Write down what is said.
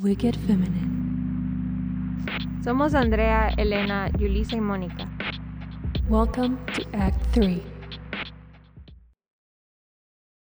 Wicked Feminine. Somos Andrea, Elena, Yulisa y Mónica. Welcome to Act 3.